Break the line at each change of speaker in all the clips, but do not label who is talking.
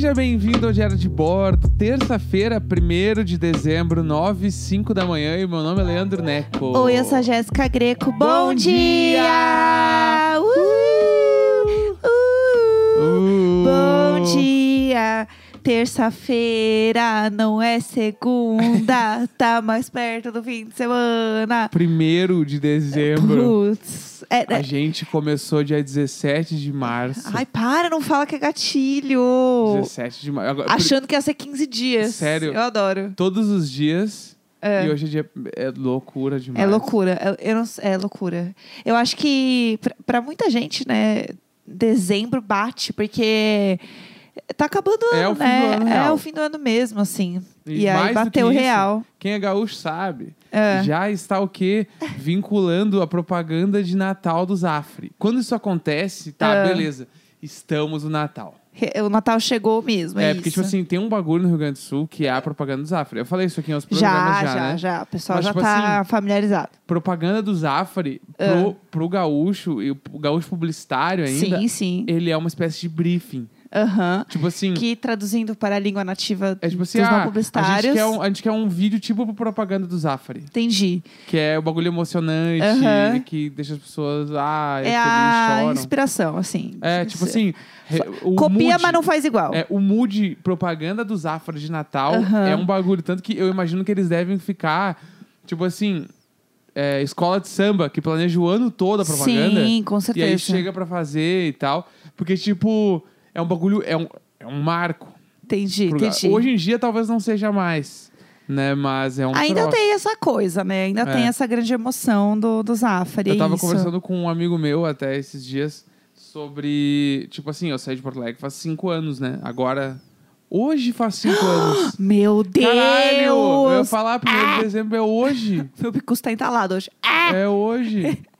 Seja bem-vindo ao Diário de Bordo, terça-feira, 1 de dezembro, 9 e 5 da manhã, e meu nome é Leandro Neco.
Oi, eu sou a Jéssica Greco. Bom,
Bom
dia!
dia!
Uh! Uh!
Uh.
Bom dia! Terça-feira, não é segunda, tá mais perto do fim de semana.
1 de dezembro.
Putz. É,
A
é-
gente começou dia 17 de março.
Ai, para, não fala que é gatilho.
17 de março. Agora,
Achando que ia ser 15 dias.
Sério?
Eu adoro.
Todos os dias.
É.
E hoje é dia. É loucura demais.
É loucura, é, eu não, é loucura. Eu acho que pra muita gente, né, dezembro bate, porque tá acabando o
É
ano,
o fim
né?
do ano
é o fim do ano mesmo, assim.
E
E, aí bateu real.
Quem é gaúcho sabe.
É.
Já está o quê? Vinculando a propaganda de Natal do Zafre. Quando isso acontece, tá,
É.
beleza. Estamos no Natal.
O Natal chegou mesmo, é,
É, porque,
isso.
tipo assim, tem um bagulho no Rio Grande do Sul que é a propaganda do Zafre. Eu falei isso aqui em outros
já,
programas
já,
já,
já,
né?
O pessoal
Mas,
já
tipo
tá
assim,
familiarizado.
Propaganda do Zafre pro, pro gaúcho, e o gaúcho publicitário ainda,
Sim, sim.
ele é uma espécie de briefing.
Aham.
Tipo assim,
Que traduzindo para a língua nativa
é tipo assim,
dos
ah,
não
a gente,
publicitários.
um, a gente quer um vídeo tipo pro propaganda do Zafre.
Entendi.
Que é o bagulho emocionante,
Aham.
que deixa as pessoas, ah, é,
a
choram.
inspiração, assim.
É, tipo assim,
Copia,
mood,
mas não faz igual.
é, o mood propaganda do Zafra de Natal
Aham.
é um bagulho. Tanto que eu imagino que eles devem ficar, tipo assim, é, escola de samba, que planeja o ano todo a propaganda.
Sim, com
e
certeza.
aí chega pra fazer e tal. Porque, tipo, é um bagulho, é um, é um marco.
Entendi,
pro
entendi.
Hoje em dia talvez não seja mais, né? Mas é um
Ainda
troço.
tem essa coisa, né? Ainda
É.
tem essa grande emoção do, do Zafari.
Eu tava
isso.
conversando com um amigo meu até esses dias sobre. Tipo assim, eu saí de Porto Alegre faz cinco anos, né? Agora. Hoje faz cinco anos.
Meu Deus!
Caralho! Eu ia falar, primeiro de dezembro é hoje.
Meu picus tá entalado hoje. Ah!
É hoje.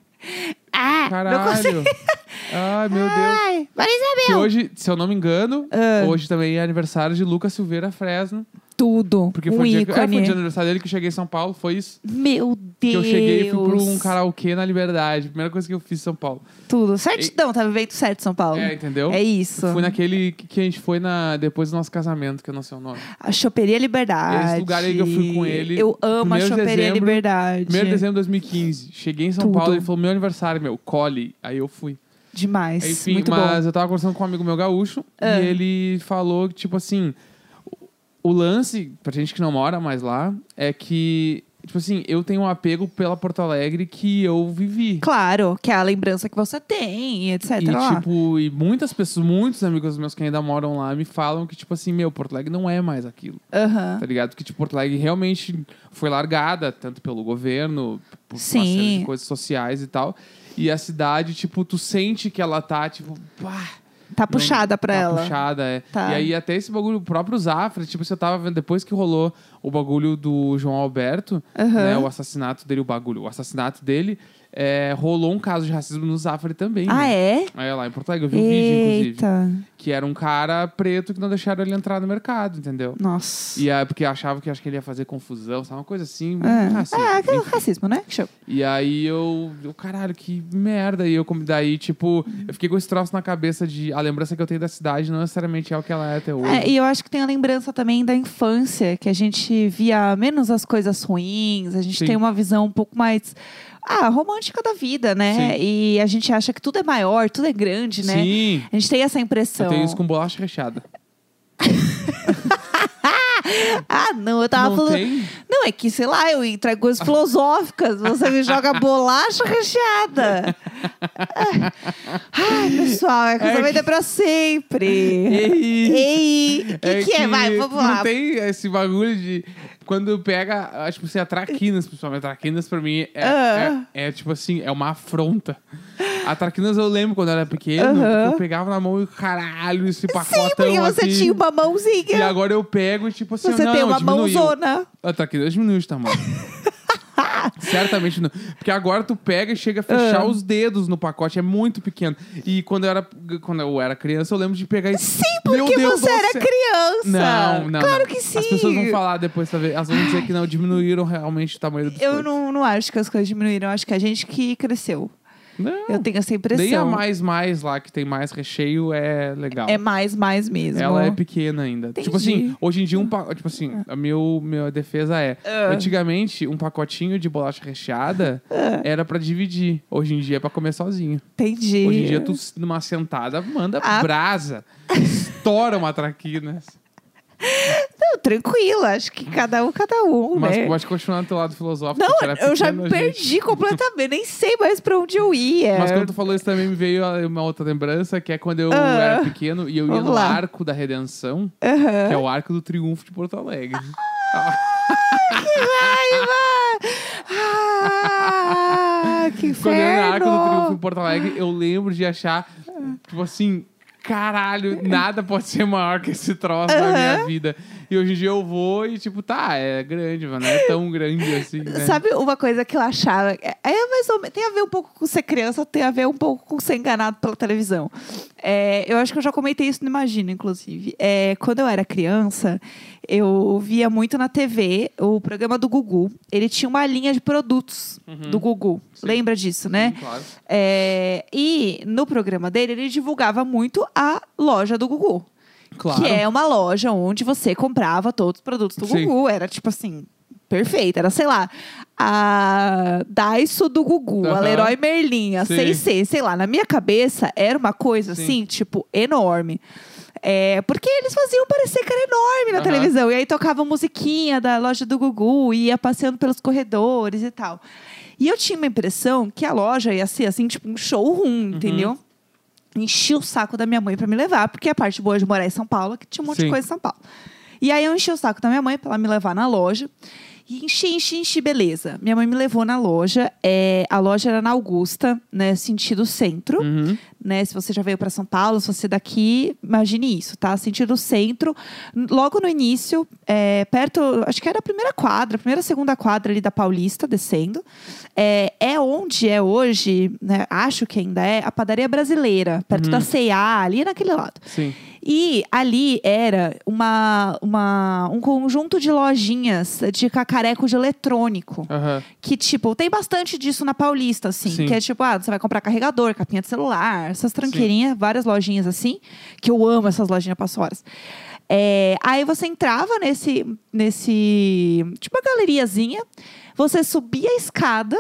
Ah! Não consigo.
Ai, meu Deus.
Ai, Maria
Que
Isabel!
hoje, se eu não me engano,
Ah.
hoje também é aniversário de Lucas Silveira Fresno.
Tudo.
Porque
um
foi, dia, que- é, foi
ícone.
dia de aniversário dele que eu cheguei em São Paulo, foi isso.
Meu
Que
Deus!
eu cheguei e fui pra um karaokê na Liberdade. Primeira coisa que eu fiz em São Paulo.
Tudo. Certidão, tá vivendo certo, São Paulo.
É, entendeu?
É isso.
Fui naquele que que a gente foi na, depois do nosso casamento, que eu não sei o nome.
A Choperia Liberdade.
Esse lugar aí que eu fui com ele,
Eu amo a
primeiro de
Choperia
dezembro,
Liberdade.
1 de dezembro de 2015. Cheguei em São
Tudo.
Paulo, ele falou, meu aniversário, meu, cole. Aí eu fui.
Demais.
Enfim,
Muito
mas
bom.
eu tava conversando com um amigo meu gaúcho
Ah.
e ele falou que, tipo assim, o- lance, pra gente que não mora mais lá, é que, tipo assim, eu tenho um apego pela Porto Alegre que eu vivi.
Claro, que é a lembrança que você tem, etc.
E,
lá.
tipo, e muitas pessoas, muitos amigos meus que ainda moram lá me falam que, tipo assim, meu, Porto Alegre não é mais aquilo.
Aham.
Tá ligado? Que, tipo, Porto Alegre realmente foi largada, tanto pelo governo, por uma
Sim.
série de coisas sociais e tal. E a cidade, tipo, tu sente que ela tá, tipo, pá,
Tá puxada pra
tá
ela.
puxada, é.
Tá.
E aí até esse bagulho, o próprio Zafra, tipo, você tava vendo, depois que rolou o bagulho do João Alberto,
Aham.
né, o assassinato dele, o bagulho, o assassinato dele, é, rolou um caso de racismo no Zafra também.
Ah,
né?
é?
É, lá em Porto Alegre, eu vi um vídeo, inclusive. Que era um cara preto que não deixaram ele entrar no mercado, entendeu?
Nossa.
E é porque achava que acho que ele ia fazer confusão, sabe? Uma coisa assim,
É,
racista,
é aquele
enfim.
racismo, né? Show.
E aí eu, eu, caralho, que merda. E eu, daí, tipo, eu fiquei com esse troço na cabeça de a lembrança que eu tenho da cidade não necessariamente é o que ela é até hoje.
É, e eu acho que tem a lembrança também da infância, que a gente via menos as coisas ruins, a gente
Sim.
tem uma visão um pouco mais ah, romântica da vida, né?
Sim.
E a gente acha que tudo é maior, tudo é grande, né?
Sim,
A gente tem essa impressão.
eu tenho isso com bolacha recheada.
Ah, não, eu tava
não
falando.
tem?
Não, é que, sei lá, eu entrego coisas filosóficas, você me joga bolacha recheada. Ai, pessoal, é casamento é pra sempre.
Ei,
Ei, o que, que é? Vai, vamos lá.
Não tem esse bagulho de... Quando pega, acho que assim, a traquinas, principalmente. A traquinas, pra mim, é,
Ah.
é, é, tipo assim, é uma afronta. A traquinas eu lembro quando eu era pequeno,
Aham.
eu pegava na mão e caralho, esse pacotão
Sim, porque você
aqui.
tinha uma mãozinha.
E agora eu pego e tipo assim,
Você
não,
tem uma
diminuiu.
mãozona.
A traquinas diminuiu de tamanho. Certamente não. Porque agora tu pega e chega a fechar
Ah.
os dedos no pacote, é muito pequeno. E quando eu era, quando eu era criança, eu lembro de pegar e.
Sim,
Meu
porque
Deus
você
do
era
céu.
criança.
Não, não.
Claro
não.
que sim.
As pessoas vão falar depois, pra ver. Elas vão dizer que não, diminuíram realmente o tamanho do biscoito.
Eu não, não acho que as coisas diminuíram. Eu acho que a gente que cresceu.
Não.
Eu tenho essa impressão.
Nem a mais mais lá, que tem mais recheio, é legal.
É mais, mais mesmo.
Ela é pequena ainda.
Entendi.
Tipo assim, hoje em dia um pa... tipo assim, a meu minha defesa é,
Ah.
antigamente um pacotinho de bolacha recheada
Ah.
era pra dividir. Hoje em dia é pra comer sozinho.
Entendi.
Hoje em dia tu numa sentada manda
Ah.
brasa, estoura uma traquinas.
Não, tranquilo. Acho que cada um, cada um,
Mas
né?
pode continuar no teu lado filosófico.
Não,
que era
eu já me
gente.
perdi completamente. Nem sei mais pra onde eu ia.
Mas quando tu falou isso também me veio uma outra lembrança, que é quando eu
Ah.
era pequeno e eu ia no
lá.
Arco da Redenção,
Aham.
que é o Arco do Triunfo de Porto Alegre.
Ah, que
Quando eu ia no Arco do Triunfo em
inferno!
Porto Alegre, eu lembro de achar, tipo assim, caralho, nada pode ser maior que esse troço na minha vida. E hoje em dia eu vou e, tipo, tá, é grande, mas não é tão grande assim, né?
Sabe uma coisa que eu achava? É é mais ou menos, tem a ver um pouco com ser criança, tem a ver um pouco com ser enganado pela televisão. É, eu acho que eu já comentei isso no Imagina, inclusive. É, quando eu era criança, eu via muito na TV o programa do Gugu. Ele tinha uma linha de produtos do Gugu.
Uhum. Sim.
Lembra disso, né?
Sim, claro.
É, e no programa dele, ele divulgava muito a loja do Gugu.
Claro.
Que é uma loja onde você comprava todos os produtos do
Sim.
Gugu. Era tipo assim, perfeito. Era, sei lá, a Daiso do Gugu, a
Aham.
Leroy Merlin, a
Sim.
6C, sei lá. Na minha cabeça, era uma coisa
Sim.
assim, tipo, enorme. É, porque eles faziam parecer que era enorme na
Aham.
televisão. E aí tocava musiquinha da loja do Gugu, e ia passeando pelos corredores e tal. E eu tinha uma impressão que a loja ia ser assim, tipo um showroom,
Uhum.
entendeu? Enchi o saco da minha mãe pra me levar, porque a parte boa de morar em São Paulo é que tinha um monte
Sim.
de coisa em São Paulo. E aí eu enchi o saco da minha mãe pra ela me levar na loja. E enchi, enchi, enchi, beleza. Minha mãe me levou na loja. É, a loja era na Augusta, né? Sentido centro.
Uhum.
Né? Se você já veio para São Paulo, se você é daqui, imagine isso, tá? Sentido centro. Logo no início, é, perto, acho que era a primeira quadra, a primeira, segunda quadra ali da Paulista, descendo. É, é onde é hoje, né? Acho que ainda é, a padaria brasileira, perto da C&A, ali naquele lado.
Sim.
E ali era uma, uma, um conjunto de lojinhas de cacareco de eletrônico.
Aham.
Que, tipo, tem bastante disso na Paulista, assim.
Sim.
Que é tipo, ah, você vai comprar carregador, capinha de celular, essas tranqueirinhas, várias lojinhas assim. Que eu amo essas lojinhas passo horas. É, aí você entrava nesse, nesse. Tipo, uma galeriazinha. Você subia a escada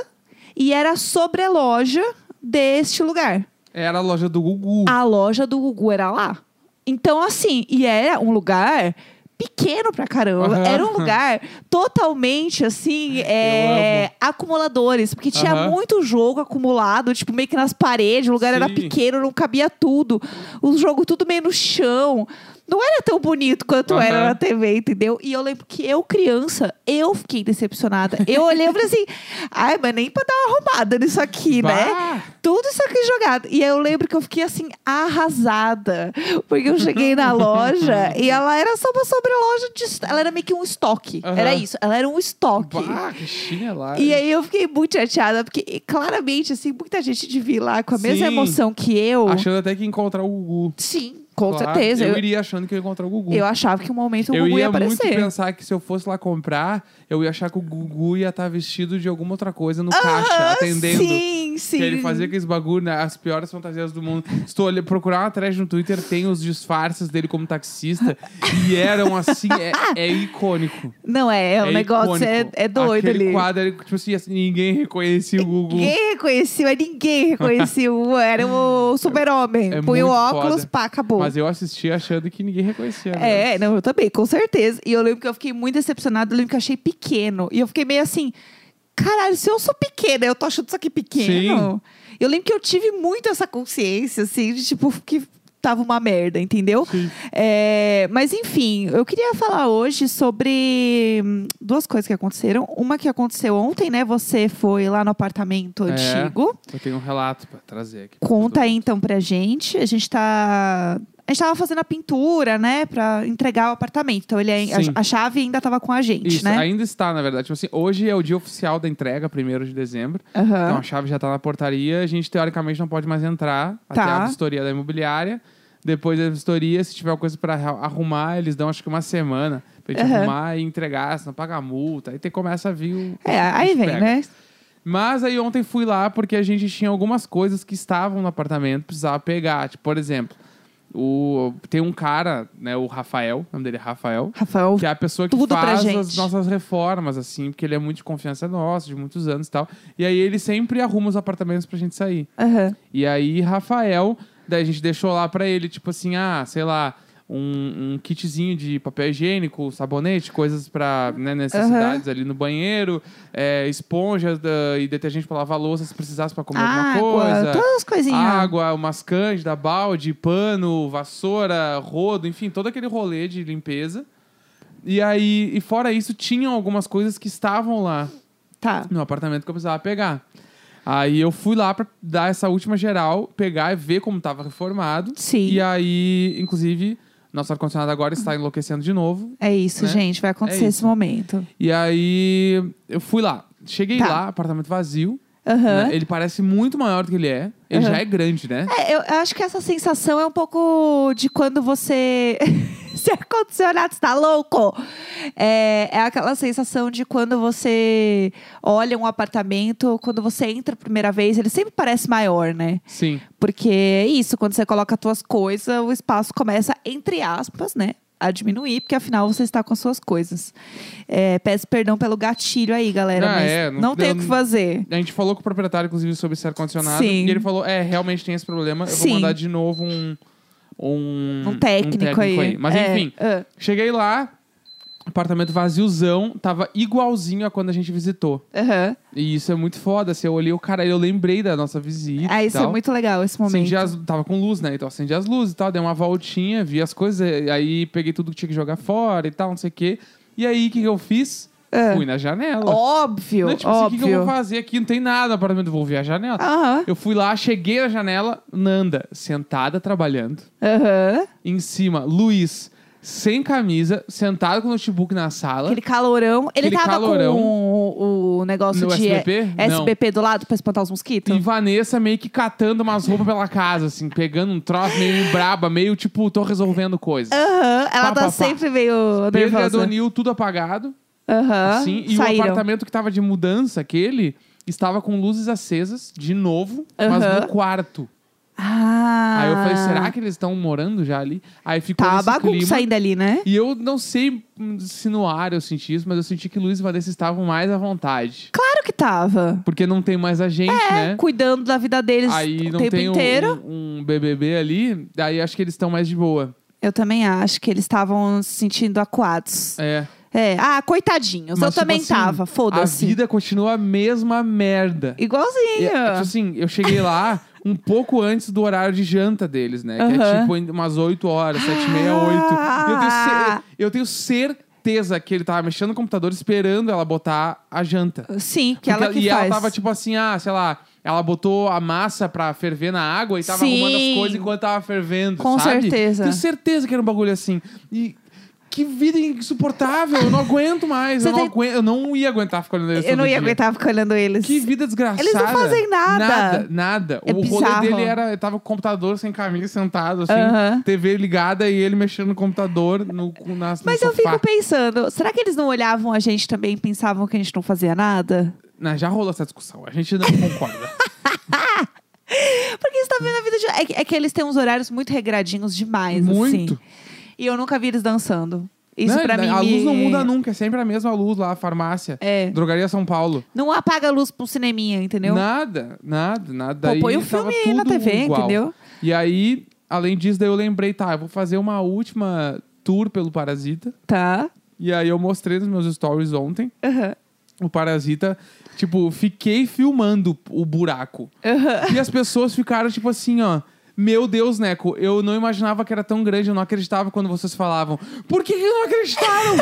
e era sobre a loja deste lugar.
Era a loja do Gugu.
A loja do Gugu era lá. Então, assim, e era um lugar pequeno pra caramba.
Aham.
Era um lugar totalmente, assim, é, acumuladores. Porque tinha
Aham.
muito jogo acumulado, tipo, meio que nas paredes. O lugar era
Sim.
pequeno, não cabia tudo. O jogo tudo meio no chão. Não era tão bonito quanto
Aham.
era na TV, entendeu? E eu lembro que eu, criança, eu fiquei decepcionada. Eu olhei e falei assim, ai, mas nem pra dar uma arrumada nisso aqui, né?
Bah!
Tudo isso aqui jogado. E aí eu lembro que eu fiquei assim, arrasada. Porque eu cheguei na loja e ela era só uma sobreloja de. Ela era meio que um estoque.
Aham.
Era isso. Ela era um estoque.
Bah, que chinelada.
E aí eu fiquei muito chateada, porque claramente, assim, muita gente devia ir lá com a mesma
Sim.
emoção que eu.
Achando até que encontrar o Gugu.
Sim, com
Claro,
certeza.
Eu,
Eu,
iria achando que eu ia encontrar o Gugu.
eu achava que um momento o
Eu
Gugu ia
ia muito
aparecer.
pensar que se eu fosse lá comprar, eu ia achar que o Gugu ia estar vestido de alguma outra coisa no caixa, atendendo.
Sim, sim.
Que ele fazia aqueles bagulho, né? As piores fantasias do mundo. Se tu olhar, procurar uma thread no Twitter, tem os disfarces dele como taxista. e eram assim, é, é icônico.
Não, é, o
é
negócio é, é doido
Aquele
ali.
quadro, tipo assim, assim, ninguém reconhecia o Gugu.
Ninguém reconhecia, ninguém reconhecia. o- Era o super-homem.
É
Põe o óculos,
foda.
pá, acabou.
Mas eu assisti achando que ninguém reconhecia.
É,
mesmo.
não, eu também, com certeza. E eu lembro que eu fiquei muito decepcionada, eu lembro que eu achei pequeno. E eu fiquei meio assim, caralho, se eu sou pequena, eu tô achando isso aqui pequeno. Eu lembro que eu tive muito essa consciência, assim, de tipo, que tava uma merda, entendeu?
Sim.
É, mas enfim, eu queria falar hoje sobre hum, duas coisas que aconteceram. Uma que aconteceu ontem, né? Você foi lá no apartamento
É.
antigo.
Eu tenho um relato pra trazer aqui.
Conta aí então pra gente. A gente tá. A gente tava fazendo a pintura, né? Pra entregar o apartamento. Então ele
Sim.
a, a chave ainda tava com a gente,
Isso,
né?
ainda está, na verdade. Tipo assim, hoje é o dia oficial da entrega, 1 de dezembro.
Aham.
Então a chave já tá na portaria. A gente, teoricamente, não pode mais entrar até
Tá.
a vistoria da imobiliária. Depois da vistoria, se tiver coisa pra arra- arrumar, eles dão acho que uma semana pra gente
Aham.
arrumar e entregar, senão paga multa. Aí tem, começa a vir o.
É, aí vem,
pega.
né?
Mas aí ontem fui lá porque a gente tinha algumas coisas que estavam no apartamento, precisava pegar. Tipo, por exemplo, o, tem um cara, né, o Rafael, o nome dele é Rafael,
Rafael,
que é a pessoa que faz as nossas reformas, assim, porque ele é muito de confiança nossa, de muitos anos e tal. E aí ele sempre arruma os apartamentos pra gente sair.
Aham.
E aí, Rafael, daí a gente deixou lá pra ele, tipo assim, ah, sei lá, um, um kitzinho de papel higiênico, sabonete, coisas pra né, necessidades ali no banheiro, é, esponja da- e detergente pra lavar louça se precisasse pra comer alguma
Água,
coisa.
todas as coisinhas.
Água, umas cândida, balde, pano, vassoura, rodo, enfim, todo aquele rolê de limpeza. E aí, e fora isso, tinham algumas coisas que estavam lá
Tá.
no apartamento que eu precisava pegar. Aí eu fui lá pra dar essa última geral, pegar e ver como tava reformado.
Sim.
E aí, inclusive, nosso ar-condicionado agora está enlouquecendo de novo.
É isso,
né?
gente. Vai acontecer
É
esse momento.
E aí eu fui lá. Cheguei
Tá.
lá, apartamento vazio.
Aham.
né? Ele parece muito maior do que ele é. Ele
Aham.
já é grande, né?
É, eu acho que essa sensação é um pouco de quando você. Se ar-condicionado está louco! É, é aquela sensação de quando você olha um apartamento, quando você entra a primeira vez, ele sempre parece maior, né?
Sim.
Porque é isso, quando você coloca as suas coisas, o espaço começa, entre aspas, né? A diminuir, porque afinal você está com as suas coisas. É, peço perdão pelo gatilho aí, galera,
Ah,
mas
é,
não,
não-
tem o que fazer.
A gente falou com o proprietário, inclusive, sobre esse ar-condicionado.
Sim.
E ele falou: é, realmente tem esse problema. Eu
Sim.
vou mandar de novo um. Um,
Um técnico, aí.
Mas
É,
enfim,
ah.
cheguei lá, apartamento vaziozão, tava igualzinho a quando a gente visitou.
Aham.
E isso é muito foda. Assim, eu olhei o cara, eu lembrei da nossa visita.
Ah, isso é muito legal, esse momento.
Acendi as, tava com luz, né? Então acendi as luzes e tal, dei uma voltinha, vi as coisas, aí peguei tudo que tinha que jogar fora e tal, não sei o quê. E aí, o que, que eu fiz?
Ah.
Fui na janela.
Óbvio,
Não, tipo assim, o que,
óbvio.
que eu vou fazer aqui? Não tem nada no apartamento, vou ver a janela.
Aham,
Eu fui lá, cheguei na janela, Nanda, sentada trabalhando.
aham.
Em cima, Luiz, sem camisa, sentado com o notebook na sala.
Aquele calorão. Ele
Aquele
tava
calorão.
com o, o negócio
No
de
SBP? Não.
SBP do lado pra espantar os mosquitos?
E Vanessa meio que catando umas roupas pela casa, assim, pegando um troço meio braba, meio tipo, tô resolvendo coisas.
Aham, ela
Pá,
tá
pá, pá.
sempre meio
Pedro e
nervosa.
Adonil, tudo apagado.
Aham,
assim, e o
saíram.
apartamento que tava de mudança, aquele, estava com luzes acesas, de novo, mas
Aham.
no quarto.
Ah.
Aí eu falei, será que eles estão morando já ali? Aí ficou
Tá uma
nesse
bagunça
clima.
ainda ali, né?
E eu não sei hum, se no ar eu senti isso, mas eu senti que Luiz e Vanessa estavam mais à vontade.
Claro que tava.
Porque não tem mais a gente, né?
Cuidando da vida deles
Aí
o
não
tempo
tem um,
inteiro.
um, um BBB ali, aí acho que eles estão mais de boa.
Eu também acho que eles estavam se sentindo acuados.
É.
É. Ah, coitadinhos.
Mas,
eu
tipo
também
assim,
tava.
A
Foda-se.
vida continua a mesma merda.
Igualzinho.
E, tipo assim, eu cheguei lá um pouco antes do horário de janta deles, né? Que é tipo umas 8 horas, 7 e meia, 8. E eu tenho, cer- eu tenho certeza que ele tava mexendo no computador esperando ela botar a janta.
Sim, que
Porque
ela que
e
faz.
ela tava tipo assim, ah, sei lá, ela botou a massa pra ferver na água e tava
Sim.
arrumando as coisas enquanto tava fervendo,
Com
sabe?
certeza.
Tenho certeza que era um bagulho assim. E que vida insuportável, eu não aguento mais, eu não, aguento, eu não ia aguentar ficar olhando eles
Eu não ia
dia.
aguentar ficar olhando eles.
Que vida desgraçada.
Eles não fazem nada.
Nada, nada.
É
o
bizarro.
rolê dele era, tava com o computador sem camisa, sentado, assim,
Aham.
TV ligada e ele mexendo no computador no, no, na, no
Mas eu
sofá.
fico pensando, será que eles não olhavam a gente também e pensavam que a gente não fazia nada?
Não, já rolou essa discussão, a gente não concorda.
Porque você tá vendo a vida de. É, que- é que eles têm uns horários muito regradinhos demais,
Muito.
assim. E eu nunca vi eles dançando. Isso
Não,
pra mim.
A luz
me-
não muda nunca, é sempre a mesma luz lá, a farmácia.
É.
Drogaria São Paulo.
Não apaga a luz pro cineminha, entendeu?
Nada, nada, nada.
Pô,
Daí
põe o
tava
filme aí na
tudo
TV,
igual.
entendeu?
E aí, além disso, daí eu lembrei, tá, eu vou fazer uma última tour pelo Parasita.
Tá.
E aí eu mostrei nos meus stories ontem.
Aham.
o Parasita, tipo, fiquei filmando o buraco.
Aham.
E as pessoas ficaram, tipo assim, ó. Meu Deus, Neco, eu não imaginava que era tão grande, eu não acreditava quando vocês falavam. Por que, que não acreditaram?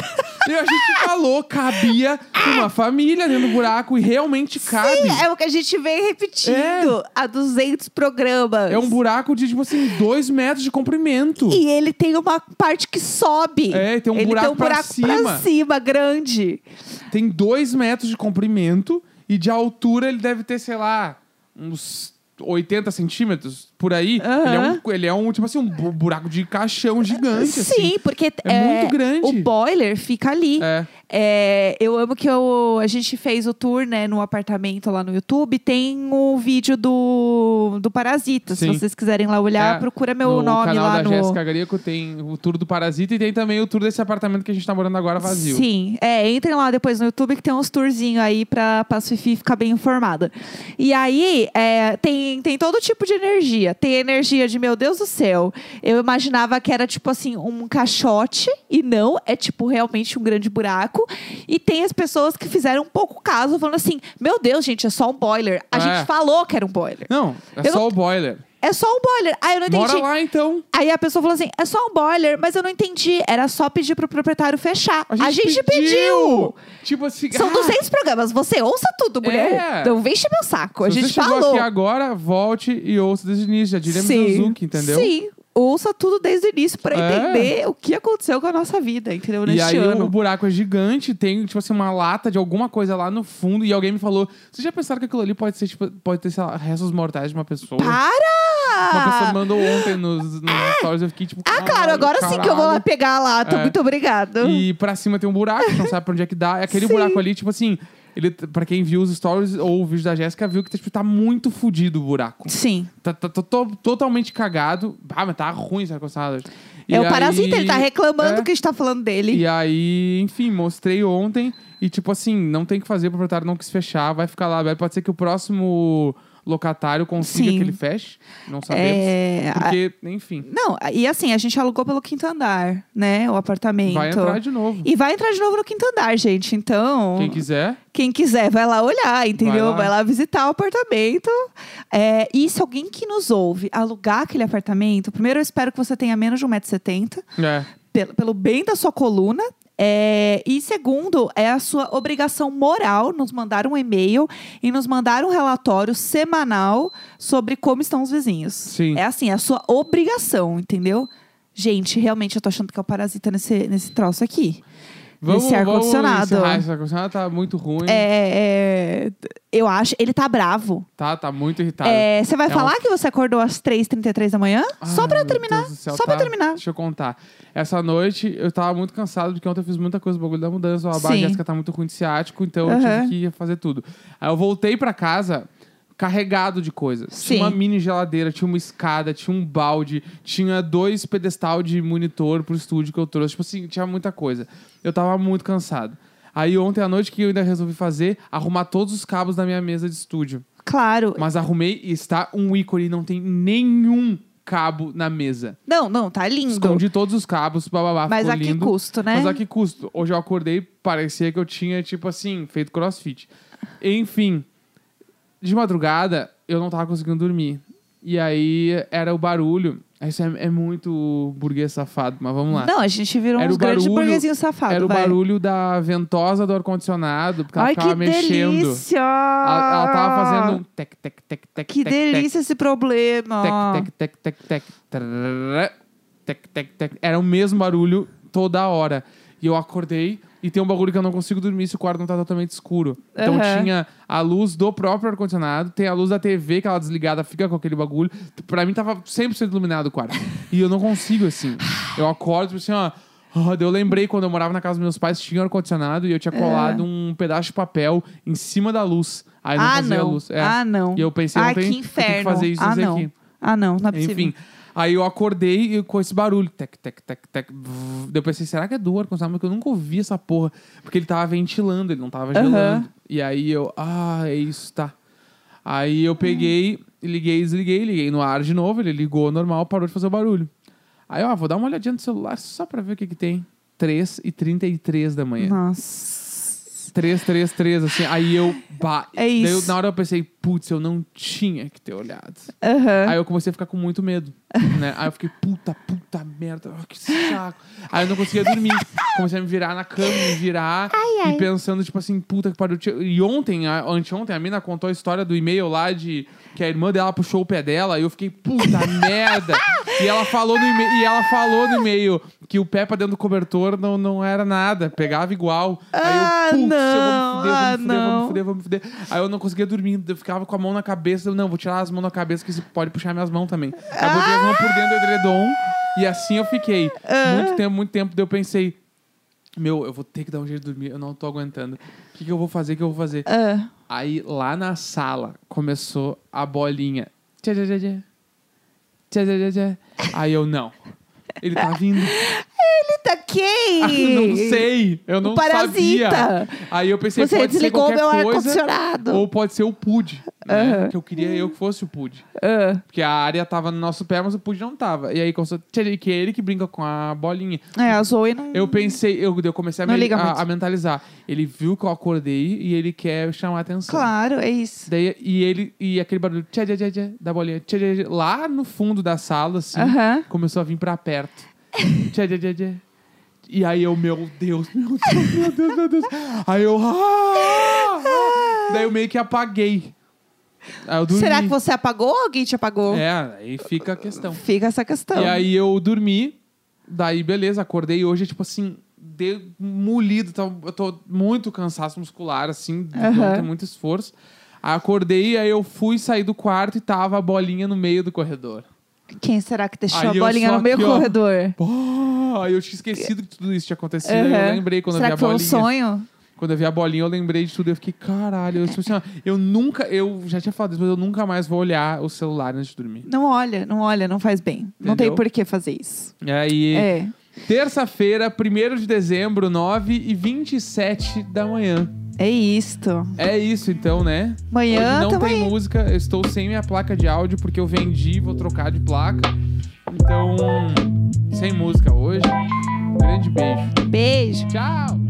e a gente falou, cabia uma família dentro do buraco e realmente cabe.
Sim, é o que a gente vem repetindo há 200 programas.
É um buraco de, tipo assim, dois metros de comprimento.
E ele tem uma parte que sobe.
É, tem um
ele
buraco
tem um
pra
buraco
cima.
pra cima, grande.
Tem dois metros de comprimento e de altura ele deve ter, sei lá, uns 80 centímetros por aí. Ele, é um, ele é um, tipo assim, um bu- buraco de caixão gigante.
Sim,
assim.
porque
É muito grande.
o boiler fica ali.
É.
É, eu amo que eu, a gente fez o tour, né, no apartamento lá no YouTube. Tem o vídeo do, do Parasita.
Sim.
Se vocês quiserem lá olhar,
É,
procura meu
no
nome
canal
lá
da
no.
Jéssica Greco tem o tour do Parasita e tem também o tour desse apartamento que a gente tá morando agora vazio.
Sim, é, entrem lá depois no YouTube que tem uns tourzinhos aí pra, pra Fifi ficar bem informada. E aí, é, tem, tem todo tipo de energia. Tem energia de, meu Deus do céu, eu imaginava que era tipo assim, um caixote, e não, é tipo realmente um grande buraco. E tem as pessoas que fizeram um pouco caso, falando assim: meu Deus, gente, é só um boiler. A
É.
gente falou que era um boiler.
Não, é
Eu
só
não-
o boiler.
É só um boiler. Aí eu não entendi.
Bora lá então.
Aí a pessoa falou assim: é só um boiler, mas eu não entendi. Era só pedir pro proprietário fechar. A gente, pediu.
Tipo assim,
São
ah,
200 programas. Você ouça tudo, mulher.
É.
Não vem encher meu saco. a
se
gente
você
falou.
aqui agora, volte e ouça desde o início. Já diria
Sim.
Entendeu?
Sim. Ouça tudo desde o início pra
É.
entender o que aconteceu com a nossa vida, entendeu?
E
Neste
aí o
ano.
buraco é gigante, tem, tipo assim, uma lata de alguma coisa lá no fundo. E alguém me falou: Vocês já pensaram que aquilo ali pode ser, tipo, pode ter, sei lá, restos mortais de uma pessoa? Uma pessoa
Para!
mandou ontem nos, nos stories, eu fiquei tipo.
Ah, claro,
"Caralho,
agora sim que eu vou lá
caralho."
pegar lá. Tô
É.
muito obrigado.
E pra cima tem um buraco, não sabe pra onde é que dá. É aquele
Sim.
buraco ali, tipo assim. Ele, pra quem viu os stories ou o vídeo da Jéssica, viu que tipo, tá muito fudido o buraco.
Sim.
Tá, tá- tá to- totalmente cagado. Ah, mas tá ruim essa coçada. E
é o
aí-
parasita, ele tá reclamando
é.
que a gente tá falando dele.
E aí, enfim, mostrei ontem. E tipo assim, não tem o que fazer, o proprietário não quis fechar, vai ficar lá. aberto. Pode ser que o próximo locatário consiga
Sim.
que ele feche. Não sabemos.
É,
Porque, enfim,
Não, e assim, a gente alugou pelo quinto andar, né? O apartamento.
vai entrar de novo.
E vai entrar de novo no quinto andar, gente. Então,
Quem quiser.
quem quiser, vai lá olhar, entendeu?
Vai
Vai
lá.
lá, visitar o apartamento. É, e se alguém que nos ouve alugar aquele apartamento, primeiro eu espero que você tenha menos de 1,70m,
É.
pelo bem da sua coluna. É, e segundo, é a sua obrigação moral nos mandar um e-mail e nos mandar um relatório semanal sobre como estão os vizinhos.
Sim.
É assim, é a sua obrigação, entendeu? Gente, realmente eu tô achando que é o parasita nesse, nesse troço aqui.
Vamos,
Nesse ar-condicionado.
Esse ar-condicionado tá muito ruim.
É, é, eu acho, ele tá bravo.
Tá, tá muito irritado.
É, Você vai
É
falar que você acordou às 3h33 da manhã? Só
Ai,
pra terminar.
Céu,
Só pra
tá.
terminar.
Deixa eu contar. Essa noite eu tava muito cansado, porque ontem eu fiz muita coisa, o bagulho da mudança. A. Jéssica tá muito ruim de ciático, então eu
Aham.
tive que fazer tudo. Aí eu voltei pra casa carregado de coisas.
Sim.
Tinha uma mini geladeira, tinha uma escada, tinha um balde, tinha dois pedestal de monitor pro estúdio que eu trouxe. Tipo assim, tinha muita coisa. Eu tava muito cansado. Aí ontem à noite que eu ainda resolvi fazer, arrumar todos os cabos da minha mesa de estúdio.
Claro.
Mas arrumei e está um ícone, não tem nenhum cabo na mesa.
Não, não, tá lindo.
Escondi todos os cabos, bababá,
Mas a que
lindo.
custo, né?
Mas a que custo? Hoje eu acordei, parecia que eu tinha, tipo assim, feito crossfit. Enfim, de madrugada, eu não tava conseguindo dormir. E aí, era o barulho. Isso é, é muito burguês safado, mas vamos lá.
Não, a gente virou
Era
uns
o
grandes burguesinhos safados.
era o
vai.
barulho da ventosa do ar-condicionado, porque ela
Ai,
ficava
que
mexendo.
delícia!
Ela, ela tava fazendo um tec, tec, tec, tec,
Que
tec, tec,
delícia esse problema.
Tec, tec, tec, tec, tec. Trrr, Tec, tec, tec. Era o mesmo barulho toda hora. E eu acordei e tem um bagulho que eu não consigo dormir se o quarto não tá totalmente escuro. Então
Aham.
tinha a luz do próprio ar-condicionado, tem a luz da TV, que ela desligada fica com aquele bagulho. Pra mim tava 100% iluminado o quarto. e eu não consigo, assim. Eu acordo, tipo assim, ó. ah, daí eu lembrei quando eu morava na casa dos meus pais, tinha ar-condicionado e eu tinha colado um pedaço de papel em cima da luz. Aí não
ah,
fazia
não.
luz. É.
Ah, não.
E eu pensei,
Ai,
não tem,
que
eu tenho
inferno.
que fazer isso
ah, não.
aqui.
Ah, não, não é possível.
Enfim. Aí eu acordei com esse barulho. Tec, tec, tec, tec. Daí eu pensei, será que é do ar-condicionado? Porque eu nunca ouvi essa porra. Porque ele tava ventilando, ele não tava gelando. E aí eu, ah, é isso, tá. Aí eu peguei, liguei, desliguei, liguei no ar de novo. Ele ligou normal, parou de fazer o barulho. Aí, ó, vou dar uma olhadinha no celular só pra ver o que que tem. 3 e 33 da manhã.
Nossa.
3, 3, 3, assim. Aí eu, bah.
É
Daí eu,
isso.
na hora eu pensei, putz, eu não tinha que ter olhado.
Aham.
Aí eu comecei a ficar com muito medo, né? Aí eu fiquei, puta, puta merda, ah, que saco. Aí eu não conseguia dormir. Comecei a me virar na cama, me virar.
ai.
E pensando, tipo assim, puta que pariu. E ontem, a- anteontem, a mina contou a história do e-mail lá de que a irmã dela puxou o pé dela. E eu fiquei, puta merda. E ela falou no e-mail, e ela falou no e-mail que o pé pra dentro do cobertor não, não era nada, pegava igual.
Ah,
Aí eu, putz, eu vou
não,
me fuder,
ah,
vou me fuder, vou
não.
me fuder, vou me fuder. Aí eu não conseguia dormir, eu ficava com a mão na cabeça. Eu, não, vou tirar as mãos da cabeça, que isso pode puxar minhas mãos também. Aí eu botei as mãos por dentro do edredom e assim eu fiquei.
Ah.
Muito tempo, muito tempo. Daí eu pensei, Meu, eu vou ter que dar um jeito de dormir, eu não tô aguentando. O que, que eu vou fazer? O que eu vou fazer?
Ah,
Aí lá na sala começou a bolinha. Tchá, tchá, tchá, tchá. Tchá, tchá, tchá, tchá. Aí eu não. Ele tá vindo.
Eita, quem?
não sei. Eu não
O parasita.
sabia. Aí eu pensei,
Você
pode ser
desligou o
qualquer
meu
coisa.
ar-condicionado.
Ou pode ser o Pud. Né?
Aham.
Que eu queria eu que fosse o Pud.
Ah,
Porque a área tava no nosso pé, mas o Pud não tava. E aí Que é ele que brinca com a bolinha.
é, a Zoe não.
Eu pensei, eu, eu comecei a, me- a- a mentalizar. Ele viu que eu acordei e ele quer chamar a atenção.
Claro, é isso.
Daí, e ele, e aquele barulho tchá, tchá, tchá, tchá, da bolinha, tchá, tchá, tchá, lá no fundo da sala, assim,
Aham.
começou a vir pra perto. tchá, tchá, tchá, tchá. E aí eu, meu Deus, meu Deus, meu Deus, meu Deus. Aí eu, ah, ah. daí eu meio que apaguei. Aí eu dormi.
Será que você apagou ou alguém te apagou?
É, aí fica a questão.
Fica essa questão.
E aí eu dormi, daí beleza, acordei hoje, tipo assim, demolido, tá, eu tô muito cansaço muscular, assim, de ontem, muito esforço. Acordei, aí eu fui sair do quarto e tava a bolinha no meio do corredor.
Quem será que deixou
Aí
a bolinha no meio
aqui,
do
ó.
corredor?
Aí eu tinha esquecido que tudo isso tinha acontecido,
Aham.
eu lembrei quando
será
eu vi
que
a
foi um
bolinha.
sonho?
Quando eu vi a bolinha, eu lembrei de tudo. Eu fiquei, caralho. Eu, assim, ó, eu nunca, eu já tinha falado isso, mas eu nunca mais vou olhar o celular antes de dormir.
Não olha, não olha, não faz bem. Não tem
Entendeu?
por que fazer isso.
E aí,
É.
terça-feira, 1 de dezembro, 9 e 27 da manhã.
É isto.
É isso então, né?
Manhã
Hoje não tem
aí.
música, eu estou sem minha placa de áudio porque eu vendi, vou trocar de placa. Então, sem música hoje. Grande beijo.
Beijo.
Tchau!